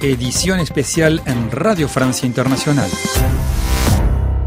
edición especial en Radio Francia Internacional.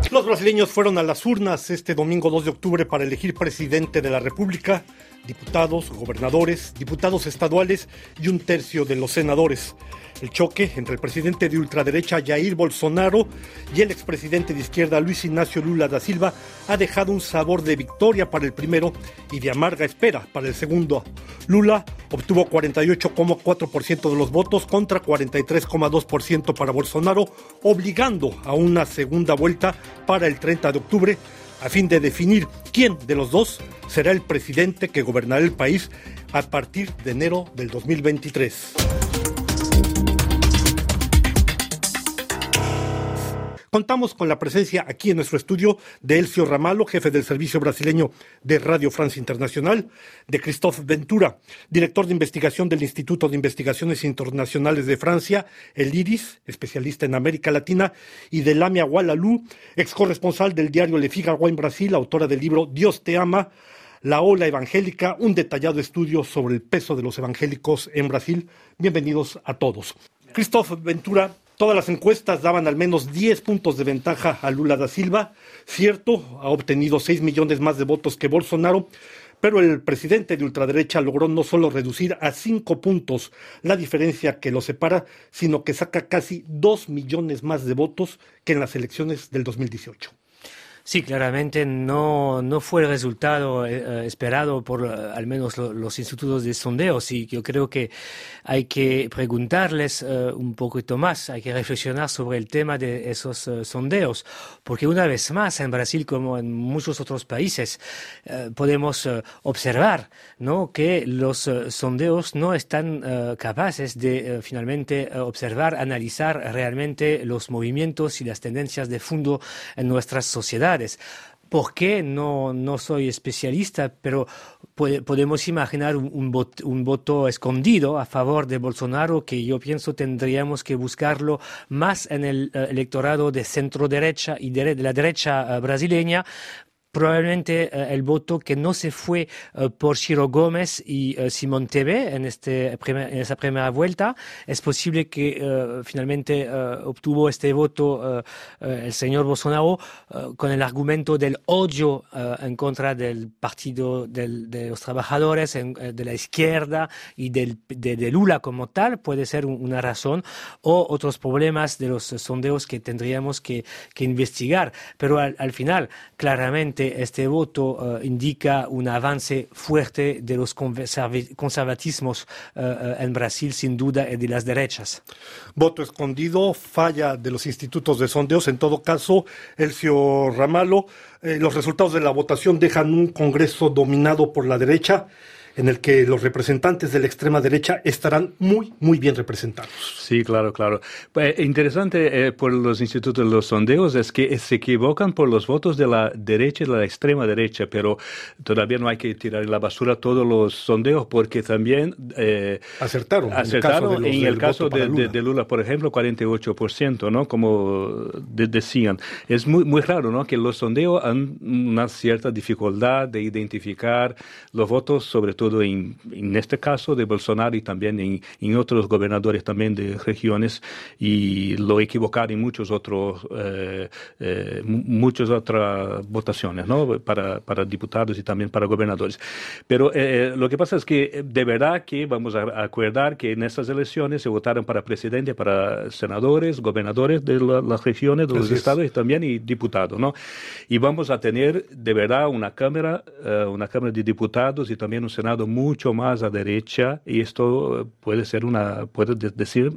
Los brasileños fueron a las urnas este domingo 2 de octubre para elegir presidente de la República, diputados, gobernadores, diputados estaduales y un tercio de los senadores. El choque entre el presidente de ultraderecha Jair Bolsonaro y el expresidente de izquierda Luis Ignacio Lula da Silva ha dejado un sabor de victoria para el primero y de amarga espera para el segundo. Lula obtuvo 48,4% de los votos contra 43,2% para Bolsonaro, obligando a una segunda vuelta para el 30 de octubre a fin de definir quién de los dos será el presidente que gobernará el país a partir de enero del 2023. Contamos con la presencia aquí en nuestro estudio de Elcio Ramalo, jefe del servicio brasileño de Radio Francia Internacional, de Christophe Ventura, director de investigación del Instituto de Investigaciones Internacionales de Francia, el IRIS, especialista en América Latina, y de Lamia Walalú, ex corresponsal del diario Le Figaro en Brasil, autora del libro Dios te ama, la ola evangélica, un detallado estudio sobre el peso de los evangélicos en Brasil. Bienvenidos a todos. Christophe Ventura, Todas las encuestas daban al menos 10 puntos de ventaja a Lula da Silva. Cierto, ha obtenido 6 millones más de votos que Bolsonaro, pero el presidente de ultraderecha logró no solo reducir a 5 puntos la diferencia que lo separa, sino que saca casi 2 millones más de votos que en las elecciones del 2018. Sí, claramente no, no fue el resultado eh, eh, esperado por eh, al menos los institutos de sondeos y yo creo que hay que preguntarles un poquito más, hay que reflexionar sobre el tema de esos sondeos, porque una vez más en Brasil como en muchos otros países podemos observar ¿no? que los sondeos no están capaces de finalmente observar, analizar realmente los movimientos y las tendencias de fondo en nuestras ¿Por qué? No, no soy especialista, pero podemos imaginar un, voto, escondido a favor de Bolsonaro que yo pienso tendríamos que buscarlo más en el eh, electorado de centro derecha y de, la derecha eh, brasileña probablemente eh, el voto que no se fue eh, por Ciro Gómez y uh, Simón Tebe en, este en esa primera vuelta. Es posible que finalmente obtuvo este voto el señor Bolsonaro con el argumento del odio en contra del partido de los trabajadores, de la izquierda y del, de, Lula como tal. Puede ser una razón o otros problemas de los sondeos que tendríamos que investigar. Pero al final, claramente, este, voto eh, indica un avance fuerte de los conservatismos eh, eh, en Brasil, sin duda, y de las derechas. Voto escondido, falla de los institutos de sondeos. En todo caso, Elcio Ramalo, los resultados de la votación dejan un Congreso dominado por la derecha en el que los representantes de la extrema derecha estarán muy, muy bien representados. Sí, claro, claro. Pues, interesante eh, por los institutos de los sondeos es que se equivocan por los votos de la derecha y de la extrema derecha, pero todavía no hay que tirar en la basura todos los sondeos porque también eh, acertaron. Acertaron en el caso de, Lula. por ejemplo, 48%, ¿no? Como decían. Es muy, muy raro, ¿no? Que los sondeos han una cierta dificultad de identificar los votos, sobre todo todo en, en este caso de Bolsonaro y también en, en, otros gobernadores también de regiones y lo equivocaron en muchos otros eh, eh, muchas otras votaciones ¿no? para, para diputados y también para gobernadores pero eh, lo que pasa es que de verdad que vamos a acordar que en estas elecciones se votaron para presidente para senadores gobernadores de las regiones de los estados y también y diputados ¿no? y vamos a tener de verdad una cámara una cámara de diputados y también un senado mucho más a derecha y esto puede ser una, puede decir,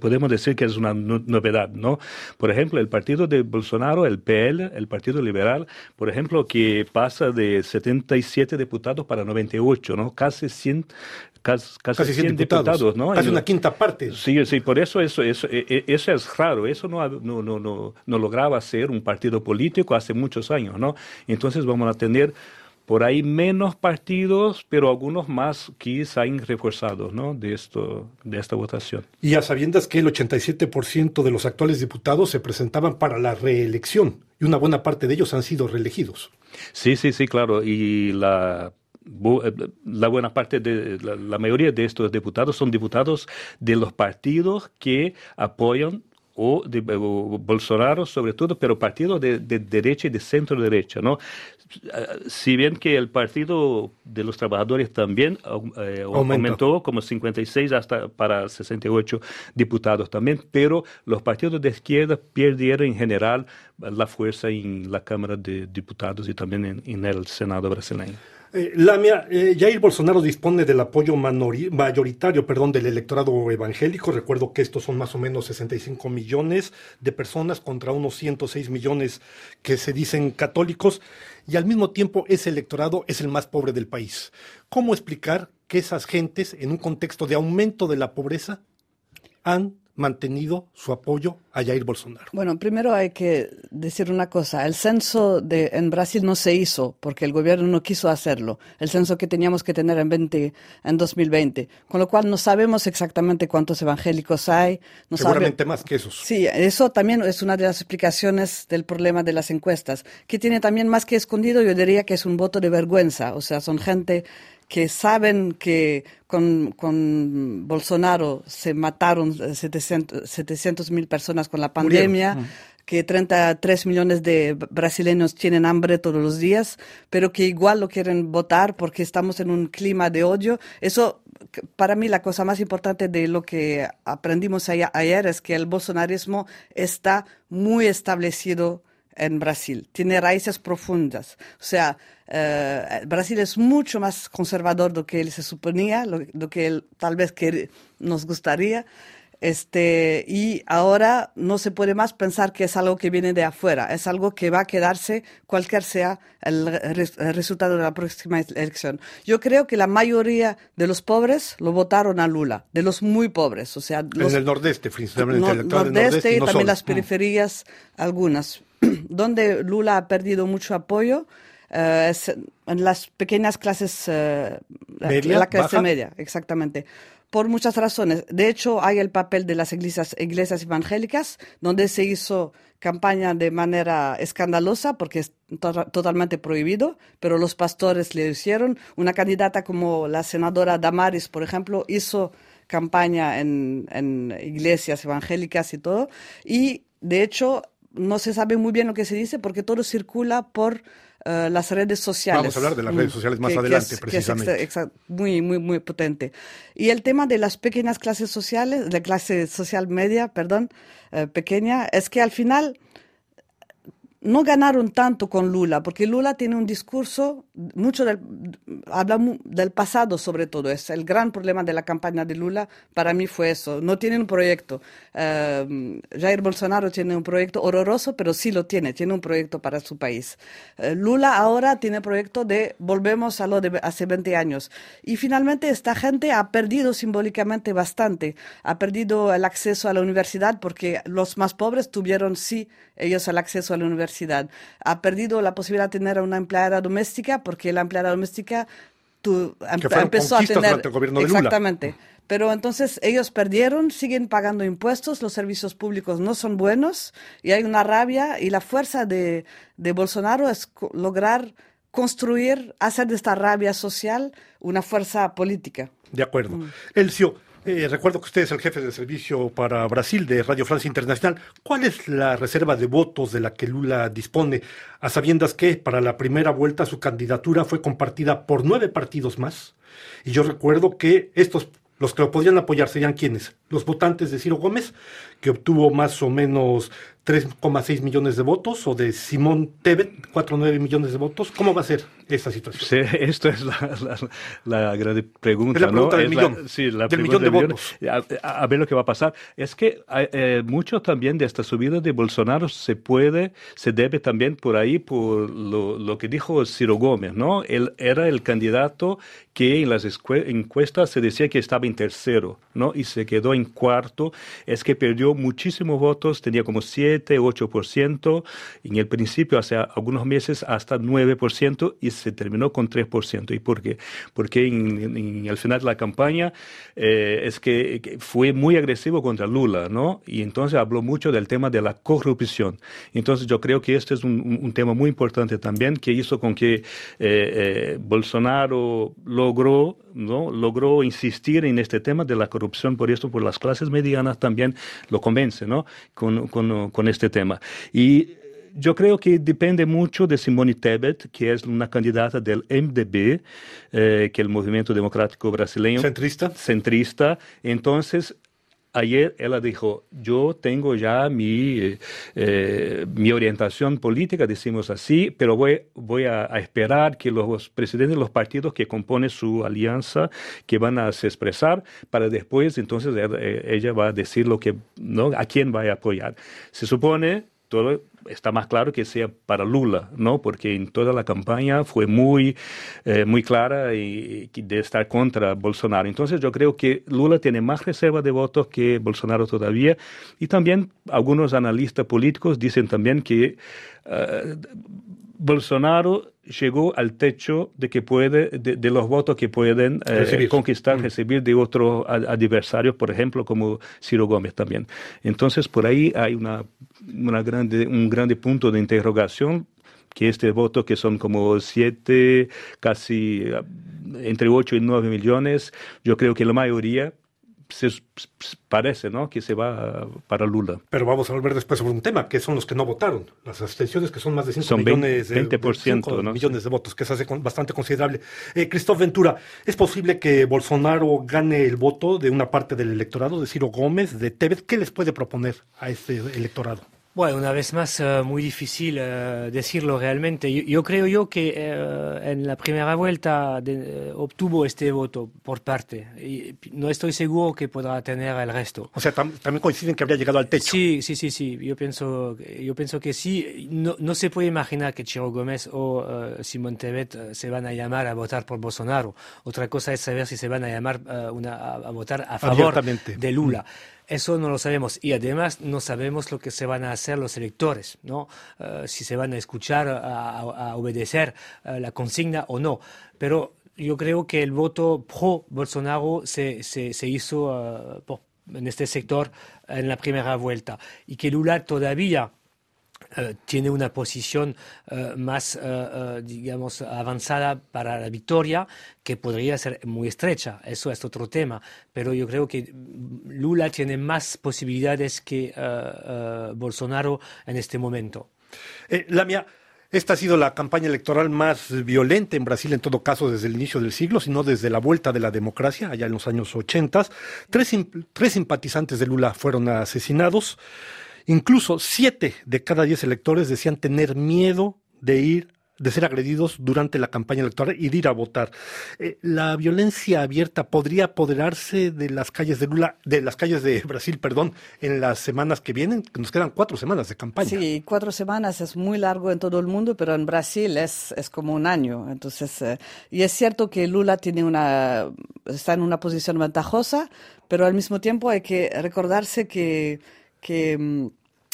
podemos decir que es una novedad, ¿no? Por ejemplo, el partido de Bolsonaro, el PL, el Partido Liberal, por ejemplo, que pasa de 77 diputados para 98, ¿no? Casi 100, casi, casi 100, diputados, ¿no? Casi una quinta parte. Sí, sí, por eso eso, eso, e, e, eso es raro. Eso no, no, no, no, no lograba ser un partido político hace muchos años, ¿no? Entonces vamos a tener por ahí menos partidos, pero algunos más que se han reforzado ¿no? de, esto, de esta votación. Y a sabiendas que el 87% de los actuales diputados se presentaban para la reelección y una buena parte de ellos han sido reelegidos. Sí, sí, sí, claro. Y la la buena parte de la, mayoría de estos diputados son diputados de los partidos que apoyan o de Bolsonaro sobre todo, pero partidos de, derecha y de centro derecha, ¿no? Si bien que el Partido de los Trabajadores también eh, aumentó como 56 hasta para 68 diputados también, pero los partidos de izquierda perdieron en general la fuerza en la Cámara de Diputados y también en el Senado brasileño. Eh, Lamia, eh, Jair Bolsonaro dispone del apoyo mayoritario perdón, del electorado evangélico. Recuerdo que estos son más o menos 65 millones de personas contra unos 106 millones que se dicen católicos y al mismo tiempo ese electorado es el más pobre del país. ¿Cómo explicar que esas gentes, en un contexto de aumento de la pobreza, han mantenido su apoyo a Jair Bolsonaro. Bueno, primero hay que decir una cosa. El censo de, en Brasil no se hizo porque el gobierno no quiso hacerlo. El censo que teníamos que tener en, 20, en 2020. Con lo cual no sabemos exactamente cuántos evangélicos hay. Seguramente más que esos. Sí, eso también es una de las explicaciones del problema de las encuestas. Que tiene también más que escondido, yo diría que es un voto de vergüenza. O sea, son gente que saben que con, con Bolsonaro se mataron 700 mil personas con la pandemia, que 33 millones de brasileños tienen hambre todos los días, pero que igual lo quieren votar porque estamos en un clima de odio. Eso, para mí, la cosa más importante de lo que aprendimos ayer es que el bolsonarismo está muy establecido en Brasil, tiene raíces profundas. O sea, eh, Brasil es mucho más conservador de lo que él se suponía, lo, que él tal vez que nos gustaría. Este, y ahora no se puede más pensar que es algo que viene de afuera, es algo que va a quedarse cualquier sea el, resultado de la próxima elección. Yo creo que la mayoría de los pobres lo votaron a Lula, de los muy pobres, o sea, en el nordeste, principalmente. el nordeste, y, también las periferias, algunas. donde Lula ha perdido mucho apoyo eh, es en las pequeñas clases, eh, la clase media, exactamente. Por muchas razones. De hecho, hay el papel de las iglesias, iglesias evangélicas, donde se hizo campaña de manera escandalosa, porque es totalmente prohibido, pero los pastores le hicieron. Una candidata como la senadora Damaris, por ejemplo, hizo campaña en, en iglesias evangélicas y todo. Y, de hecho, no se sabe muy bien lo que se dice porque todo circula por eh, las redes sociales. Vamos a hablar de las redes mm, sociales más adelante, precisamente. muy, muy, muy potente. Y el tema de las pequeñas clases sociales, de clase social media, perdón, eh, pequeña, es que al final no ganaron tanto con Lula, porque Lula tiene un discurso, mucho del, habla del pasado sobre todo. Es el gran problema de la campaña de Lula para mí fue eso. No tiene un proyecto. Eh, Jair Bolsonaro tiene un proyecto horroroso, pero sí lo tiene, tiene un proyecto para su país. Eh, Lula ahora tiene proyecto de volvemos a lo de hace 20 años. Y finalmente esta gente ha perdido simbólicamente bastante. Ha perdido el acceso a la universidad porque los más pobres tuvieron sí ellos el acceso a la universidad ha perdido la posibilidad de tener una empleada doméstica porque la empleada doméstica empezó a tener... exactamente. Pero entonces ellos perdieron, siguen pagando impuestos, los servicios públicos no son buenos y hay una rabia y la fuerza de, de Bolsonaro es lograr construir, hacer de esta rabia social una fuerza política. De acuerdo. Mm. Elcio, eh, recuerdo que usted es el jefe de servicio para Brasil de Radio Francia Internacional. ¿Cuál es la reserva de votos de la que Lula dispone, a sabiendas que para la primera vuelta su candidatura fue compartida por nueve partidos más? Y yo recuerdo que estos, los que lo podrían apoyar serían quienes? Los votantes de Ciro Gómez, que obtuvo más o menos 3,6 millones de votos, o de Simón Tebet, 4,9 millones de votos. ¿Cómo va a ser esta situación? Sí, esto es la, gran pregunta. Es la pregunta del millón. sí, la del millón de votos. A, ver lo que va a pasar. Es que eh, mucho también de esta subida de Bolsonaro se puede, se debe también por ahí por lo, lo que dijo Ciro Gómez, ¿no? Él era el candidato que en las encuestas se decía que estaba en tercero, ¿no? Y se quedó en cuarto. Es que perdió muchísimos votos, tenía como 100 7, 8%, en el principio hace algunos meses hasta 9% y se terminó con 3%. ¿Y por qué? Porque en, al final de la campaña eh, es que, fue muy agresivo contra Lula, ¿no? Y entonces habló mucho del tema de la corrupción. Entonces yo creo que este es un, tema muy importante también que hizo con que eh, eh, Bolsonaro logró, ¿no? Logró insistir en este tema de la corrupción, por esto, por las clases medianas también lo convence, ¿no? Con, con, con este tema. Y yo creo que depende mucho de Simone Tebet, que es una candidata del MDB, eh, que es el Movimiento Democrático Brasileño. Centrista. Centrista. Entonces, ayer ella dijo, yo tengo ya mi, eh, mi orientación política, decimos así, pero voy, voy a, esperar que los presidentes de los partidos que componen su alianza, que van a se expresar, para después entonces eh, ella va a decir lo que, ¿no? a quién va a apoyar. Se supone todo está más claro que sea para Lula, ¿no? Porque en toda la campaña fue muy, eh, muy clara y, de estar contra Bolsonaro. Entonces yo creo que Lula tiene más reserva de votos que Bolsonaro todavía. Y también algunos analistas políticos dicen también que eh, Bolsonaro llegó al techo de que puede de, los votos que pueden eh, conquistar, mm. recibir de otros adversarios, por ejemplo, como Ciro Gómez también. Entonces, por ahí hay una, una grande, un grande punto de interrogación que este voto, que son como siete, casi entre ocho y nueve millones, yo creo que la mayoría se parece ¿no? que se va para Lula. Pero vamos a volver después sobre un tema, que son los que no votaron. Las abstenciones, que son más de 5 millones, de, millones de votos, que es bastante considerable. Eh, Cristóbal Ventura, ¿es posible que Bolsonaro gane el voto de una parte del electorado, de Ciro Gómez, de Tevez? ¿Qué les puede proponer a este electorado? Bueno, una vez más, uh, muy difícil uh, decirlo realmente. Yo, yo, creo yo que uh, en la primera vuelta de, obtuvo este voto por parte. Y no estoy seguro que podrá tener el resto. O sea, tam también coinciden que habría llegado al techo. Sí, sí, sí, sí. Yo pienso, yo pienso que sí. No, no se puede imaginar que Chiro Gómez o Simón Tebet se van a llamar a votar por Bolsonaro. Otra cosa es saber si se van a llamar una, a, a, votar a favor de Lula. Mm. Eso no lo sabemos y además no sabemos lo que se van a hacer los electores, ¿no? Uh, si se van a escuchar, a, a obedecer uh, la consigna o no. Pero yo creo que el voto pro Bolsonaro se, se, se hizo uh, en este sector en la primera vuelta y que Lula todavía Uh, tiene una posición uh, más, uh, digamos, avanzada para la victoria, que podría ser muy estrecha. Eso es otro tema. Pero yo creo que Lula tiene más posibilidades que Bolsonaro en este momento. Eh, Lamia, esta ha sido la campaña electoral más violenta en Brasil, en todo caso, desde el inicio del siglo, sino desde la vuelta de la democracia, allá en los años 80. Tres, tres simpatizantes de Lula fueron asesinados. Incluso siete de cada diez electores decían tener miedo de ir de ser agredidos durante la campaña electoral y de ir a votar. Eh, la violencia abierta podría apoderarse de las calles de Lula, de las calles de Brasil, perdón, en las semanas que vienen. Nos quedan cuatro semanas de campaña. Sí, cuatro semanas es muy largo en todo el mundo, pero en Brasil es, es como un año. Entonces, eh, y es cierto que Lula tiene una, está en una posición ventajosa, pero al mismo tiempo hay que recordarse que, que mm,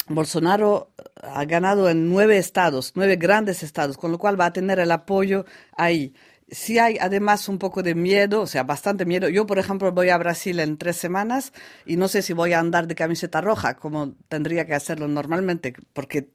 Bolsonaro ha ganado en nueve estados, nueve grandes estados, con lo cual va a tener el apoyo ahí. Si hay además un poco de miedo, o sea, bastante miedo. Yo, por ejemplo, voy a Brasil en tres semanas y no sé si voy a andar de camiseta roja como tendría que hacerlo normalmente, porque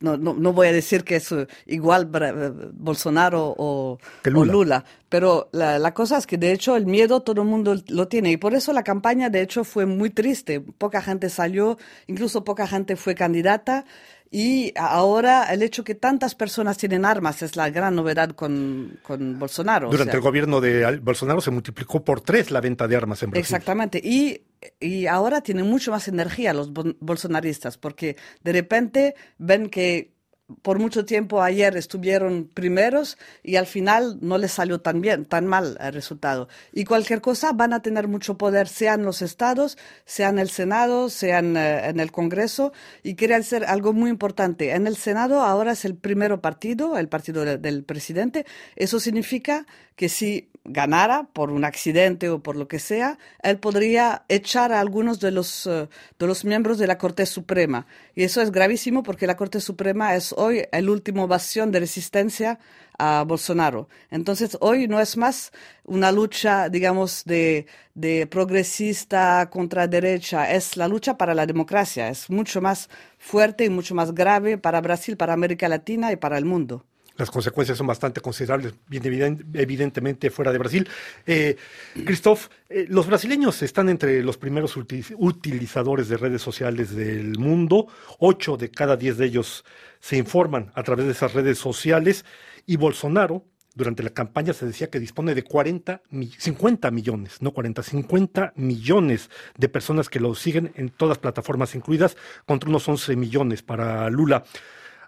no, no, no, voy a decir que es eh, igual eh, Bolsonaro o Lula. pero la, la, cosa es que de hecho el miedo todo el mundo lo tiene y por eso la campaña de hecho fue muy triste. Poca gente salió, incluso poca gente fue candidata. Y ahora el hecho que tantas personas tienen armas es la gran novedad con, con Bolsonaro. Durante el gobierno de Bolsonaro se multiplicó por tres la venta de armas en Brasil. Exactamente. Y, y ahora tienen mucho más energía los bolsonaristas porque de repente ven que por mucho tiempo ayer estuvieron primeros y al final no les salió tan bien, tan mal el resultado. Y cualquier cosa van a tener mucho poder, sea en los estados, sea en el Senado, sea en, eh, el Congreso. Y quiere ser algo muy importante. En el Senado ahora es el primero partido, el partido del presidente. Eso significa que si ganara por un accidente o por lo que sea, él podría echar a algunos de los, eh, de los miembros de la Corte Suprema. Y eso es gravísimo porque la Corte Suprema es hoy el último bastión de resistencia a Bolsonaro. Entonces, hoy no es más una lucha, digamos, de, de progresista contra derecha, es la lucha para la democracia. Es mucho más fuerte y mucho más grave para Brasil, para América Latina y para el mundo las consecuencias son bastante considerables, bien evidentemente fuera de Brasil. Eh, Christoph, eh, los brasileños están entre los primeros utilizadores de redes sociales del mundo. Ocho de cada diez de ellos se informan a través de esas redes sociales. Y Bolsonaro, durante la campaña se decía que dispone de 40, 50 millones, no 40, 50 millones de personas que lo siguen en todas plataformas incluidas, contra unos 11 millones para Lula.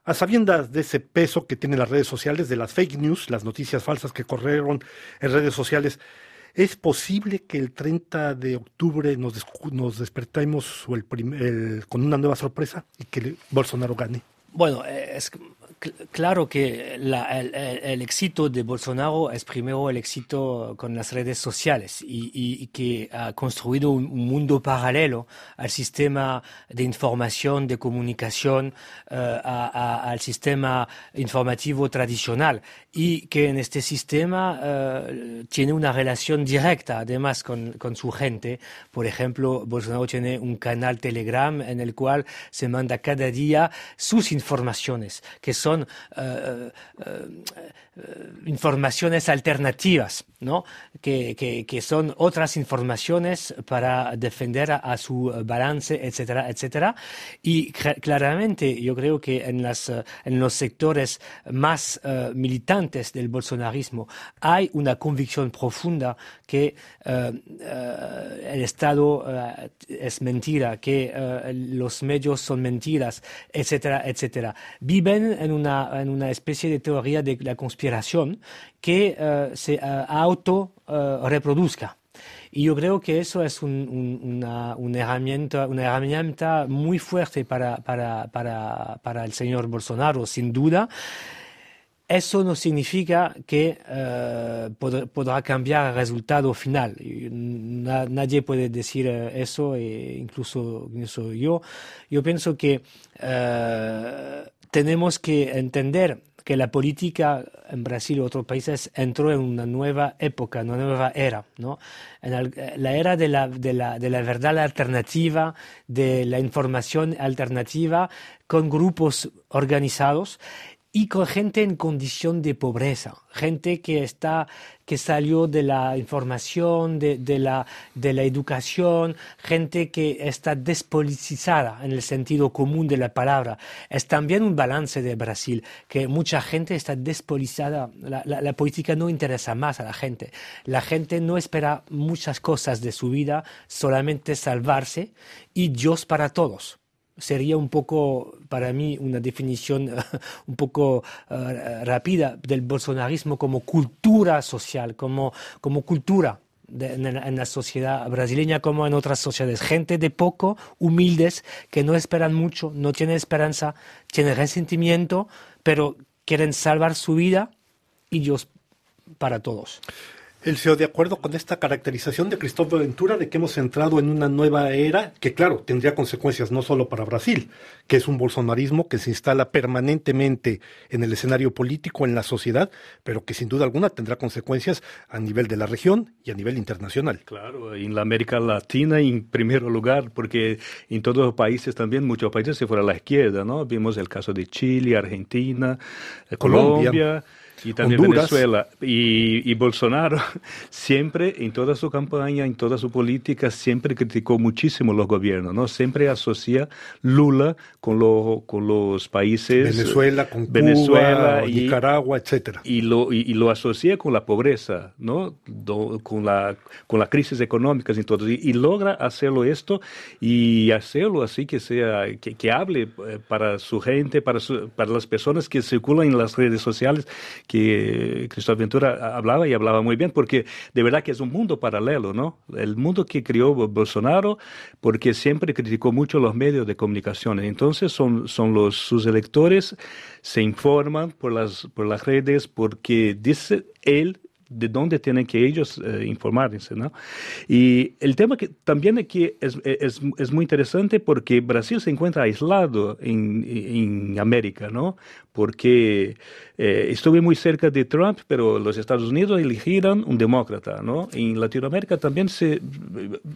A sabiendas de ese peso que tienen las redes sociales, de las fake news, las noticias falsas que corrieron en redes sociales, ¿es posible que el 30 de octubre nos, nos despertemos con una nueva sorpresa y que Bolsonaro gane? Bueno, es, claro que el, éxito de Bolsonaro es primero el éxito con las redes sociales y, que ha construido un, mundo paralelo al sistema de información, de comunicación, eh, al sistema informativo tradicional y que en este sistema eh, tiene una relación directa además con, con su gente. Por ejemplo, Bolsonaro tiene un canal Telegram en el cual se manda cada día sus informaciones, que son son eh, eh, eh, informaciones alternativas, ¿no? Que, que, son otras informaciones para defender a, su balance, etcétera, etcétera. Y claramente yo creo que en, en los sectores más militantes del bolsonarismo hay una convicción profunda que el Estado es mentira, que los medios son mentiras, etcétera, etcétera. Viven en una, en una especie de teoría de la conspiración que uh, se uh, auto uh, reproduzca. Y yo creo que eso es un, un, una, herramienta, una herramienta muy fuerte para, para, para, para el señor Bolsonaro, sin duda. Eso no significa que pod podrá cambiar el resultado final. Na nadie puede decir eso, e incluso, incluso, yo. Yo pienso que tenemos que entender que la política en Brasil y otros países entró en una nueva época, una nueva era, ¿no? En la era de la verdad alternativa, de la información alternativa, con grupos organizados y con gente en condición de pobreza, gente que está que salió de la información, de, de, la, de la educación, gente que está despolitizada en el sentido común de la palabra. Es también un balance de Brasil, que mucha gente está despolitizada, la, la, la política no interesa más a la gente, la gente no espera muchas cosas de su vida, solamente salvarse y Dios para todos sería un poco, para mí, una definición un poco uh, rápida del bolsonarismo como cultura social, como, como cultura de, en, en, la sociedad brasileña como en otras sociedades. Gente de poco, humildes, que no esperan mucho, no tienen esperanza, tienen resentimiento, pero quieren salvar su vida y Dios para todos. Elcio, de acuerdo con esta caracterización de Cristóbal Ventura de que hemos entrado en una nueva era que, claro, tendría consecuencias no solo para Brasil, que es un bolsonarismo que se instala permanentemente en el escenario político, en la sociedad, pero que sin duda alguna tendrá consecuencias a nivel de la región y a nivel internacional. Claro, en la América Latina en primer lugar, porque en todos los países también, muchos países se fueron a la izquierda, ¿no? Vimos el caso de Chile, Argentina, Colombia, Colombia y también Venezuela. Y, y, Bolsonaro siempre, en toda su campaña, en toda su política, siempre criticó muchísimo los gobiernos, ¿no? Siempre asocia Lula con, lo, con los países... Venezuela, con Venezuela y, Nicaragua, etcétera. Y lo, y, lo asocia con la pobreza, ¿no? con, la, con las crisis económicas y todo. Y, logra hacerlo esto y hacerlo así que sea, que, que hable eh, para su gente, para, su, para las personas que circulan en las redes sociales, que Cristóbal Ventura hablaba y hablaba muy bien, porque de verdad que es un mundo paralelo, ¿no? El mundo que creó Bolsonaro, porque siempre criticó mucho los medios de comunicación. Entonces son, los, sus electores se informan por las, redes porque dice él de dónde tienen que ellos eh, informarse, ¿no? Y el tema que también aquí es, muy interesante porque Brasil se encuentra aislado en, en América, ¿no? Porque eh, estuve muy cerca de Trump, pero los Estados Unidos eligieron un demócrata, ¿no? En Latinoamérica también se,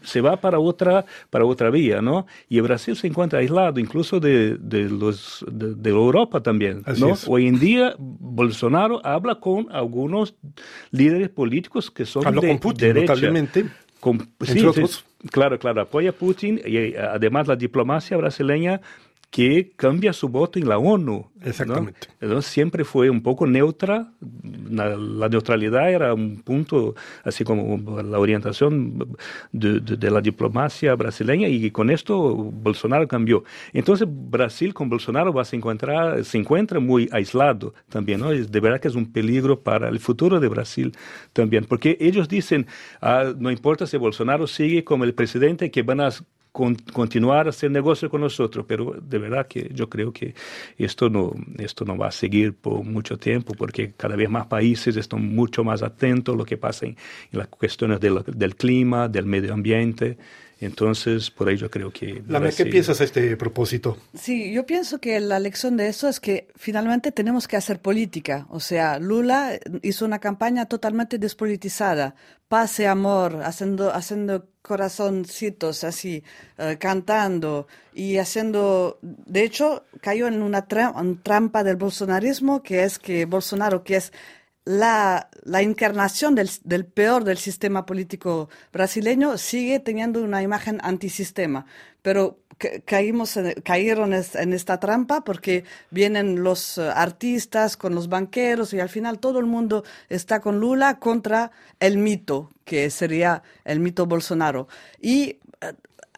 se va para otra, para otra vía, ¿no? Y Brasil se encuentra aislado, incluso de, de los, de, Europa también, ¿no? Hoy en día Bolsonaro habla con algunos líderes políticos que son Hablo de con Putin, derecha. Con, sí, claro, claro, apoya a Putin y eh, además la diplomacia brasileña que cambia su voto en la ONU. Exactamente. Entonces siempre fue un poco neutra, la, neutralidad era un punto, así como la orientación de, la diplomacia brasileña y con esto Bolsonaro cambió. Entonces Brasil con Bolsonaro va a se encontrar, se encuentra muy aislado también, ¿no? De verdad que es un peligro para el futuro de Brasil también, porque ellos dicen, ah, no importa si Bolsonaro sigue como el presidente, que van a continuar a hacer negocio con nosotros, pero de verdad que yo creo que esto no, esto no va a seguir por mucho tiempo porque cada vez más países están mucho más atentos a lo que pasa en, las cuestiones del clima, del medio ambiente. Entonces, por ahí yo creo que... ¿qué piensas a este propósito? Sí, yo pienso que la lección de eso es que finalmente tenemos que hacer política. O sea, Lula hizo una campaña totalmente despolitizada. Pase amor, haciendo, haciendo corazoncitos así, eh, cantando y haciendo... De hecho, cayó en una trampa del bolsonarismo, que es que Bolsonaro, que es la, la encarnación del, del, peor del sistema político brasileño sigue teniendo una imagen antisistema, pero caímos cayeron en esta trampa porque vienen los eh, artistas con los banqueros y al final todo el mundo está con Lula contra el mito, que sería el mito Bolsonaro. Y eh,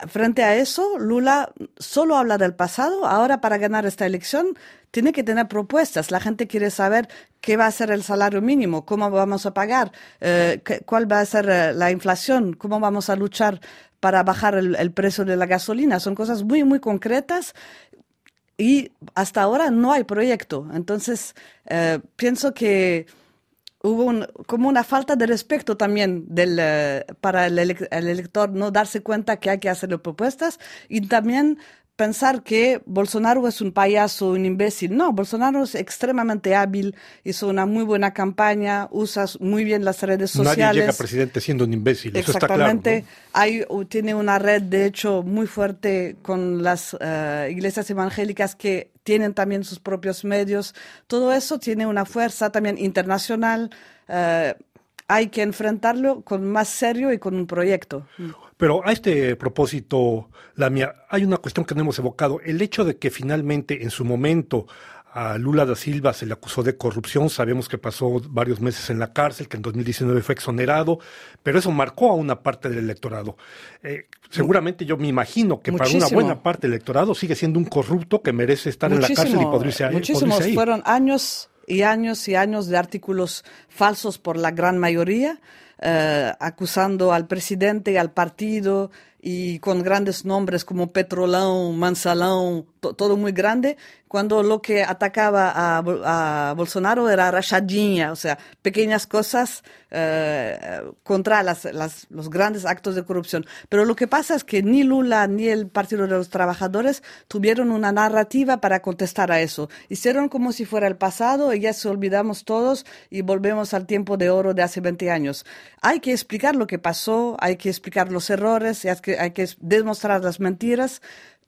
frente a eso, Lula solo habla del pasado. Ahora, para ganar esta elección, tiene que tener propuestas. La gente quiere saber qué va a ser el salario mínimo, cómo vamos a pagar, eh, cuál va a ser eh, la inflación, cómo vamos a luchar para bajar el, precio de la gasolina. Son cosas muy, muy concretas y hasta ahora no hay proyecto. Entonces, eh, pienso que hubo como una falta de respeto también del, para el, el, elector no darse cuenta que hay que hacer propuestas y también pensar que Bolsonaro es un payaso, un imbécil. No, Bolsonaro es extremadamente hábil, hizo una muy buena campaña, usa muy bien las redes sociales. Nadie llega presidente siendo un imbécil, Exactamente. Eso está claro, Hay, tiene una red, de hecho, muy fuerte con las eh, iglesias evangélicas que tienen también sus propios medios. Todo eso tiene una fuerza también internacional. Eh, hay que enfrentarlo con más serio y con un proyecto. Pero a este propósito, Lamia, hay una cuestión que no hemos evocado. El hecho de que finalmente en su momento a Lula da Silva se le acusó de corrupción, sabemos que pasó varios meses en la cárcel, que en 2019 fue exonerado, pero eso marcó a una parte del electorado. Eh, seguramente yo me imagino que para una buena parte del electorado sigue siendo un corrupto que merece estar en la cárcel y podrirse, Muchísimos ahí. fueron años y años y años de artículos falsos por la gran mayoría, eh, acusando al presidente y al partido y con grandes nombres como Petrolão, Mansalão, todo muy grande, cuando lo que atacaba a, Bolsonaro era rachadinha, o sea, pequeñas cosas eh, contra las, los grandes actos de corrupción. Pero lo que pasa es que ni Lula ni el Partido de los Trabajadores tuvieron una narrativa para contestar a eso. Hicieron como si fuera el pasado y ya se olvidamos todos y volvemos al tiempo de oro de hace 20 años. Hay que explicar lo que pasó, hay que explicar los errores, hay que, hay que demostrar las mentiras,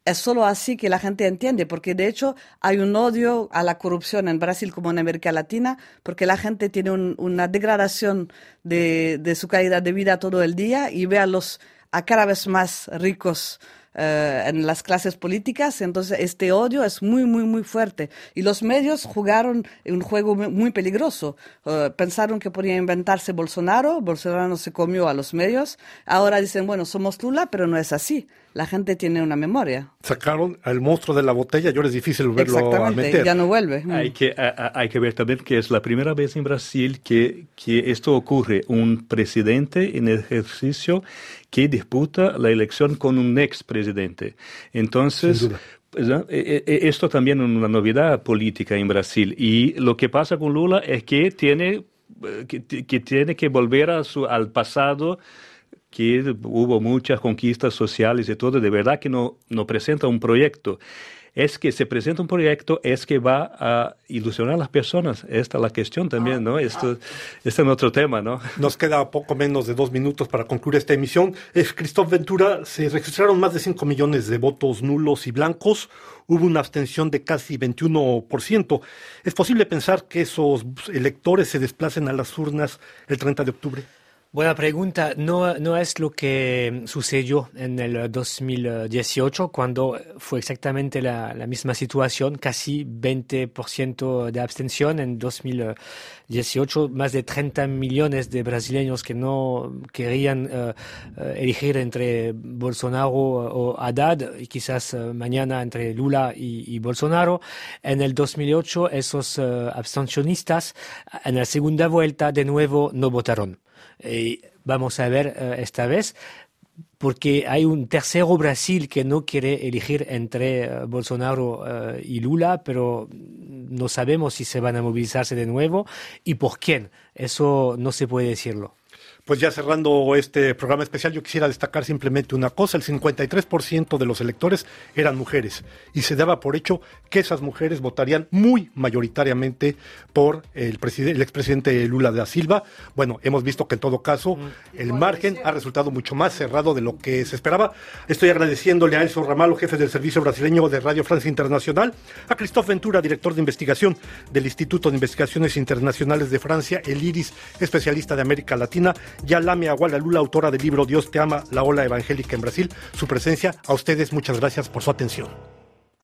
es solo así que la gente entiende, porque de hecho hay un odio a la corrupción en Brasil como en América Latina, porque la gente tiene una degradación de, de, su calidad de vida todo el día y ve a los a cada vez más ricos eh, en las clases políticas, entonces este odio es muy, muy, muy fuerte. Y los medios jugaron un juego muy peligroso. Eh, pensaron que podía inventarse Bolsonaro, Bolsonaro se comió a los medios, ahora dicen, bueno, somos Lula, pero no es así. La gente tiene una memoria. Sacaron al monstruo de la botella y ahora es difícil verlo Exactamente, a meter. ya no vuelve. Hay que, hay que ver también que es la primera vez en Brasil que, que esto ocurre. Un presidente en ejercicio que disputa la elección con un expresidente. Entonces, pues, e, e, e, esto también es una novedad política en Brasil. Y lo que pasa con Lula es que tiene que, tiene que volver a su, al pasado que hubo muchas conquistas sociales y todo, de verdad que no, no presenta un proyecto es que se presenta un proyecto, es que va a ilusionar a las personas. Esta es la cuestión también, ¿no? Esto, este es otro tema, ¿no? Nos queda poco menos de dos minutos para concluir esta emisión. Es Cristóbal Ventura, se registraron más de 5 millones de votos nulos y blancos. Hubo una abstención de casi 21%. ¿Es posible pensar que esos electores se desplacen a las urnas el 30 de octubre? Buena pregunta. No, no es lo que sucedió en el 2018, cuando fue exactamente la, misma situación, casi 20% de abstención. En 2018, más de 30 millones de brasileños que no querían eh, eh, elegir entre Bolsonaro o Haddad, y quizás eh, mañana entre Lula y, y, Bolsonaro. En el 2008, esos abstencionistas, en la segunda vuelta, de nuevo no votaron. Eh, vamos a ver eh, esta vez, porque hay un tercero Brasil que no quiere elegir entre eh, Bolsonaro y Lula, pero no sabemos si se van a movilizarse de nuevo y por quién. Eso no se puede decirlo. Pues ya cerrando este programa especial, yo quisiera destacar simplemente una cosa, el 53% de los electores eran mujeres y se daba por hecho que esas mujeres votarían muy mayoritariamente por el, el expresidente Lula da Silva. Bueno, hemos visto que en todo caso mm. el margen ha resultado mucho más cerrado de lo que se esperaba. Estoy agradeciéndole a Elso Ramalo, jefe del Servicio Brasileño de Radio Francia Internacional, a Christophe Ventura, director de investigación del Instituto de Investigaciones Internacionales de Francia, el IRIS, especialista de América Latina, Yalame Lula, autora del libro Dios te ama, la ola evangélica en Brasil, su presencia. A ustedes muchas gracias por su atención.